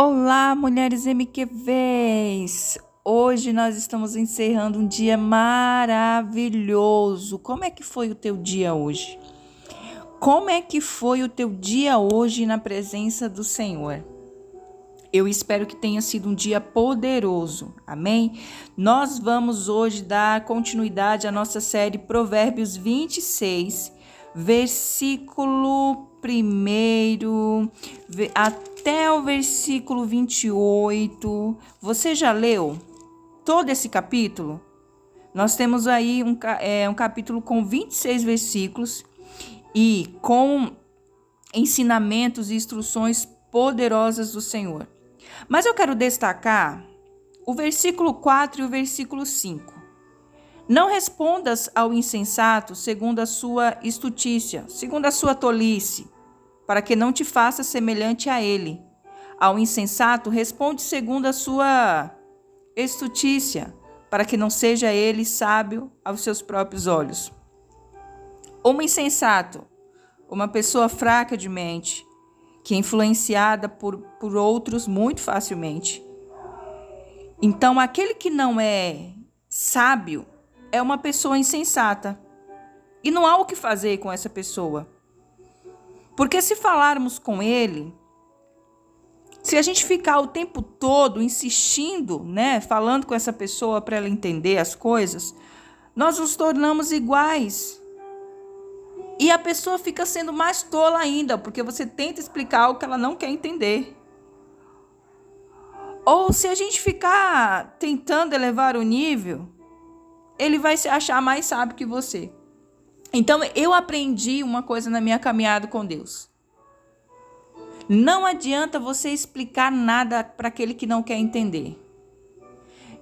Olá, mulheres MQVs! Hoje nós estamos encerrando um dia maravilhoso. Como é que foi o teu dia hoje? Como é que foi o teu dia hoje na presença do Senhor? Eu espero que tenha sido um dia poderoso. Amém? Nós vamos hoje dar continuidade à nossa série Provérbios 26, versículo 1 até o versículo 28. Você já leu todo esse capítulo? Nós temos aí um, é, um capítulo com 26 versículos e com ensinamentos e instruções poderosas do Senhor. Mas eu quero destacar o versículo 4 e o versículo 5. Não respondas ao insensato segundo a sua estutícia, segundo a sua tolice, para que não te faça semelhante a ele. Ao insensato, responde segundo a sua estutícia, para que não seja ele sábio aos seus próprios olhos. Um insensato, uma pessoa fraca de mente, que é influenciada por, por outros muito facilmente. Então, aquele que não é sábio é uma pessoa insensata. E não há o que fazer com essa pessoa. Porque se falarmos com ele, se a gente ficar o tempo todo insistindo, né, falando com essa pessoa para ela entender as coisas, nós nos tornamos iguais. E a pessoa fica sendo mais tola ainda, porque você tenta explicar algo que ela não quer entender. Ou se a gente ficar tentando elevar o nível, ele vai se achar mais sábio que você. Então eu aprendi uma coisa na minha caminhada com Deus. Não adianta você explicar nada para aquele que não quer entender.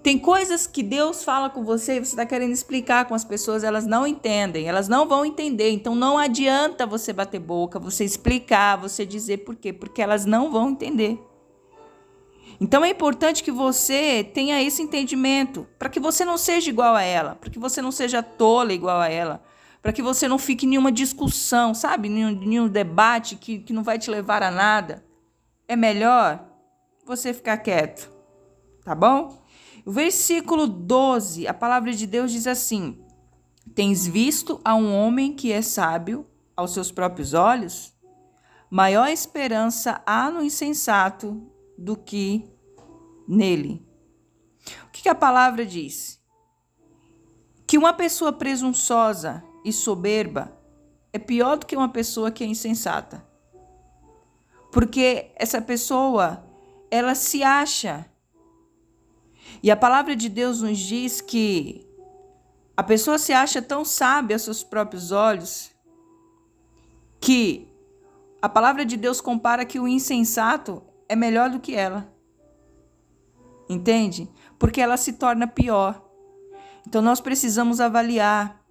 Tem coisas que Deus fala com você e você está querendo explicar com as pessoas, elas não entendem, elas não vão entender. Então não adianta você bater boca, você explicar, você dizer por quê, porque elas não vão entender. Então é importante que você tenha esse entendimento, para que você não seja igual a ela, para que você não seja tola igual a ela, para que você não fique em nenhuma discussão, sabe? Nenhum, nenhum debate que, que não vai te levar a nada. É melhor você ficar quieto, tá bom? O versículo 12, a palavra de Deus diz assim: Tens visto a um homem que é sábio aos seus próprios olhos? Maior esperança há no insensato do que nele. O que, que a palavra diz? Que uma pessoa presunçosa e soberba é pior do que uma pessoa que é insensata. Porque essa pessoa, ela se acha e a palavra de Deus nos diz que a pessoa se acha tão sábia aos seus próprios olhos que a palavra de Deus compara que o insensato é melhor do que ela. Entende? Porque ela se torna pior. Então nós precisamos avaliar.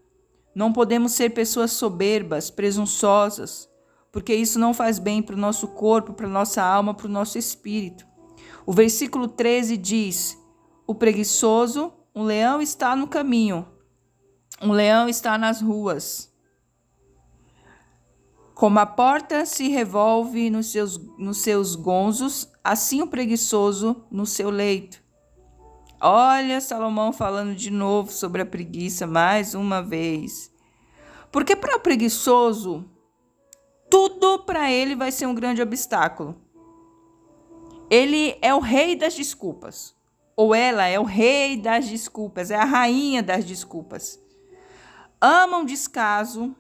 Não podemos ser pessoas soberbas, presunçosas, porque isso não faz bem para o nosso corpo, para a nossa alma, para o nosso espírito. O versículo 13 diz: o preguiçoso, um leão está no caminho, um leão está nas ruas. Como a porta se revolve nos seus, nos seus gonzos, assim o preguiçoso no seu leito. Olha Salomão falando de novo sobre a preguiça mais uma vez. Porque para o preguiçoso, tudo para ele vai ser um grande obstáculo. Ele é o rei das desculpas ou ela é o rei das desculpas, é a rainha das desculpas. Amam descaso.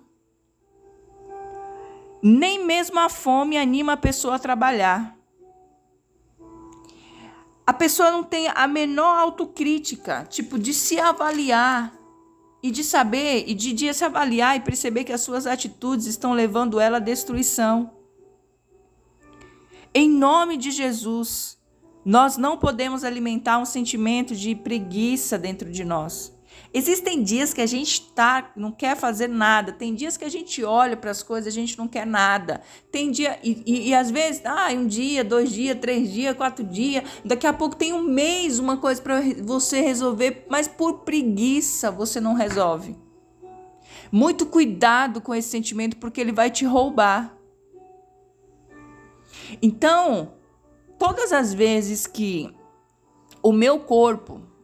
Nem mesmo a fome anima a pessoa a trabalhar. A pessoa não tem a menor autocrítica, tipo, de se avaliar e de saber e de, de se avaliar e perceber que as suas atitudes estão levando ela à destruição. Em nome de Jesus, nós não podemos alimentar um sentimento de preguiça dentro de nós. Existem dias que a gente tá, não quer fazer nada. Tem dias que a gente olha para as coisas, a gente não quer nada. Tem dia e, e, e às vezes, ah, um dia, dois dias, três dias, quatro dias. Daqui a pouco tem um mês uma coisa para você resolver, mas por preguiça você não resolve. Muito cuidado com esse sentimento porque ele vai te roubar. Então, todas as vezes que o meu corpo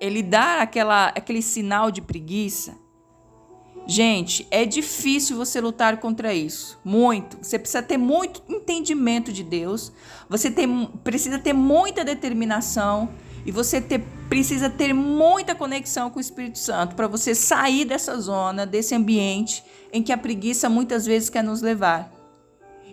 ele dá aquela, aquele sinal de preguiça, gente, é difícil você lutar contra isso. Muito. Você precisa ter muito entendimento de Deus. Você tem, precisa ter muita determinação. E você ter, precisa ter muita conexão com o Espírito Santo para você sair dessa zona, desse ambiente em que a preguiça muitas vezes quer nos levar.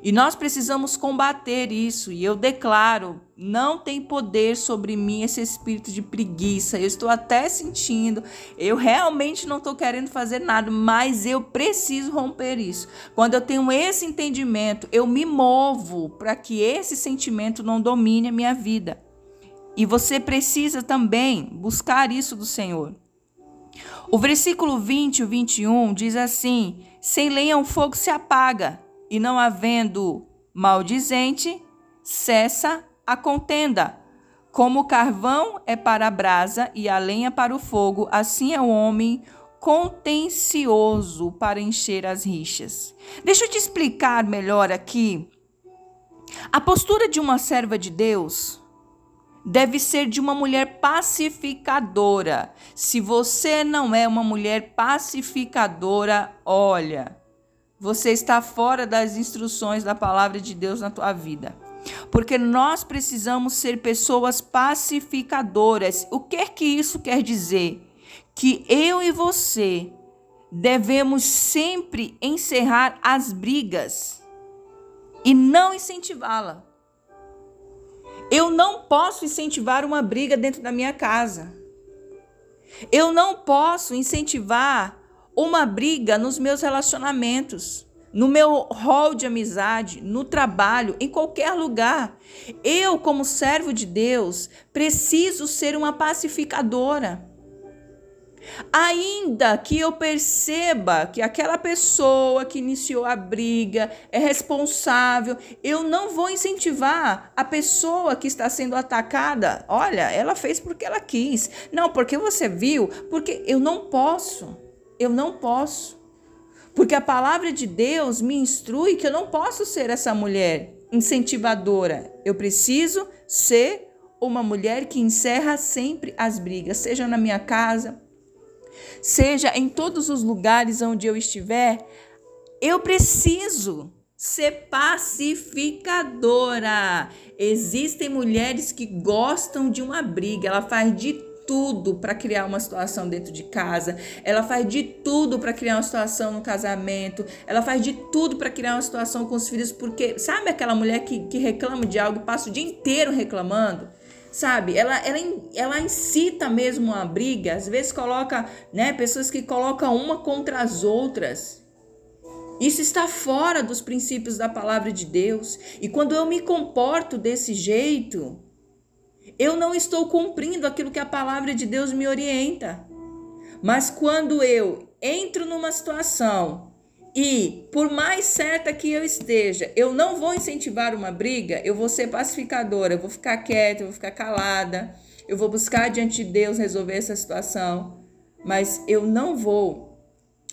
E nós precisamos combater isso. E eu declaro: não tem poder sobre mim esse espírito de preguiça. Eu estou até sentindo, eu realmente não estou querendo fazer nada, mas eu preciso romper isso. Quando eu tenho esse entendimento, eu me movo para que esse sentimento não domine a minha vida. E você precisa também buscar isso do Senhor. O versículo 20 e 21 diz assim: Sem lenha o fogo se apaga e não havendo maldizente, cessa a contenda. Como o carvão é para a brasa e a lenha para o fogo, assim é o homem contencioso para encher as rixas. Deixa eu te explicar melhor aqui. A postura de uma serva de Deus deve ser de uma mulher pacificadora. Se você não é uma mulher pacificadora, olha, você está fora das instruções da palavra de Deus na tua vida. Porque nós precisamos ser pessoas pacificadoras. O que é que isso quer dizer? Que eu e você devemos sempre encerrar as brigas e não incentivá-la. Eu não posso incentivar uma briga dentro da minha casa. Eu não posso incentivar uma briga nos meus relacionamentos, no meu rol de amizade, no trabalho, em qualquer lugar. Eu, como servo de Deus, preciso ser uma pacificadora. Ainda que eu perceba que aquela pessoa que iniciou a briga é responsável, eu não vou incentivar a pessoa que está sendo atacada. Olha, ela fez porque ela quis. Não, porque você viu, porque eu não posso. Eu não posso. Porque a palavra de Deus me instrui que eu não posso ser essa mulher incentivadora. Eu preciso ser uma mulher que encerra sempre as brigas, seja na minha casa, seja em todos os lugares onde eu estiver. Eu preciso ser pacificadora. Existem mulheres que gostam de uma briga, ela faz de tudo para criar uma situação dentro de casa, ela faz de tudo para criar uma situação no casamento, ela faz de tudo para criar uma situação com os filhos, porque sabe aquela mulher que, que reclama de algo, passa o dia inteiro reclamando? Sabe, ela, ela, ela incita mesmo uma briga, às vezes coloca, né, pessoas que colocam uma contra as outras. Isso está fora dos princípios da palavra de Deus. E quando eu me comporto desse jeito, eu não estou cumprindo aquilo que a palavra de Deus me orienta. Mas quando eu entro numa situação e, por mais certa que eu esteja, eu não vou incentivar uma briga, eu vou ser pacificadora, eu vou ficar quieta, eu vou ficar calada, eu vou buscar diante de Deus resolver essa situação, mas eu não vou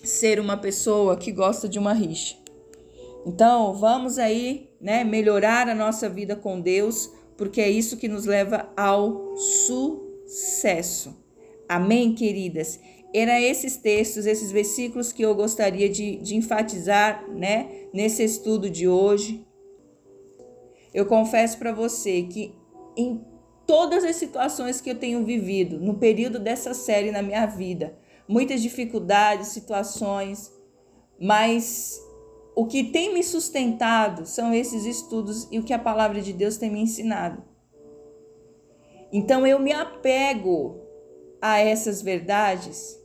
ser uma pessoa que gosta de uma rixa. Então, vamos aí, né, melhorar a nossa vida com Deus porque é isso que nos leva ao sucesso. Amém, queridas? Era esses textos, esses versículos que eu gostaria de, de enfatizar, né, nesse estudo de hoje. Eu confesso para você que em todas as situações que eu tenho vivido no período dessa série na minha vida, muitas dificuldades, situações, mas o que tem me sustentado são esses estudos e o que a palavra de Deus tem me ensinado. Então eu me apego a essas verdades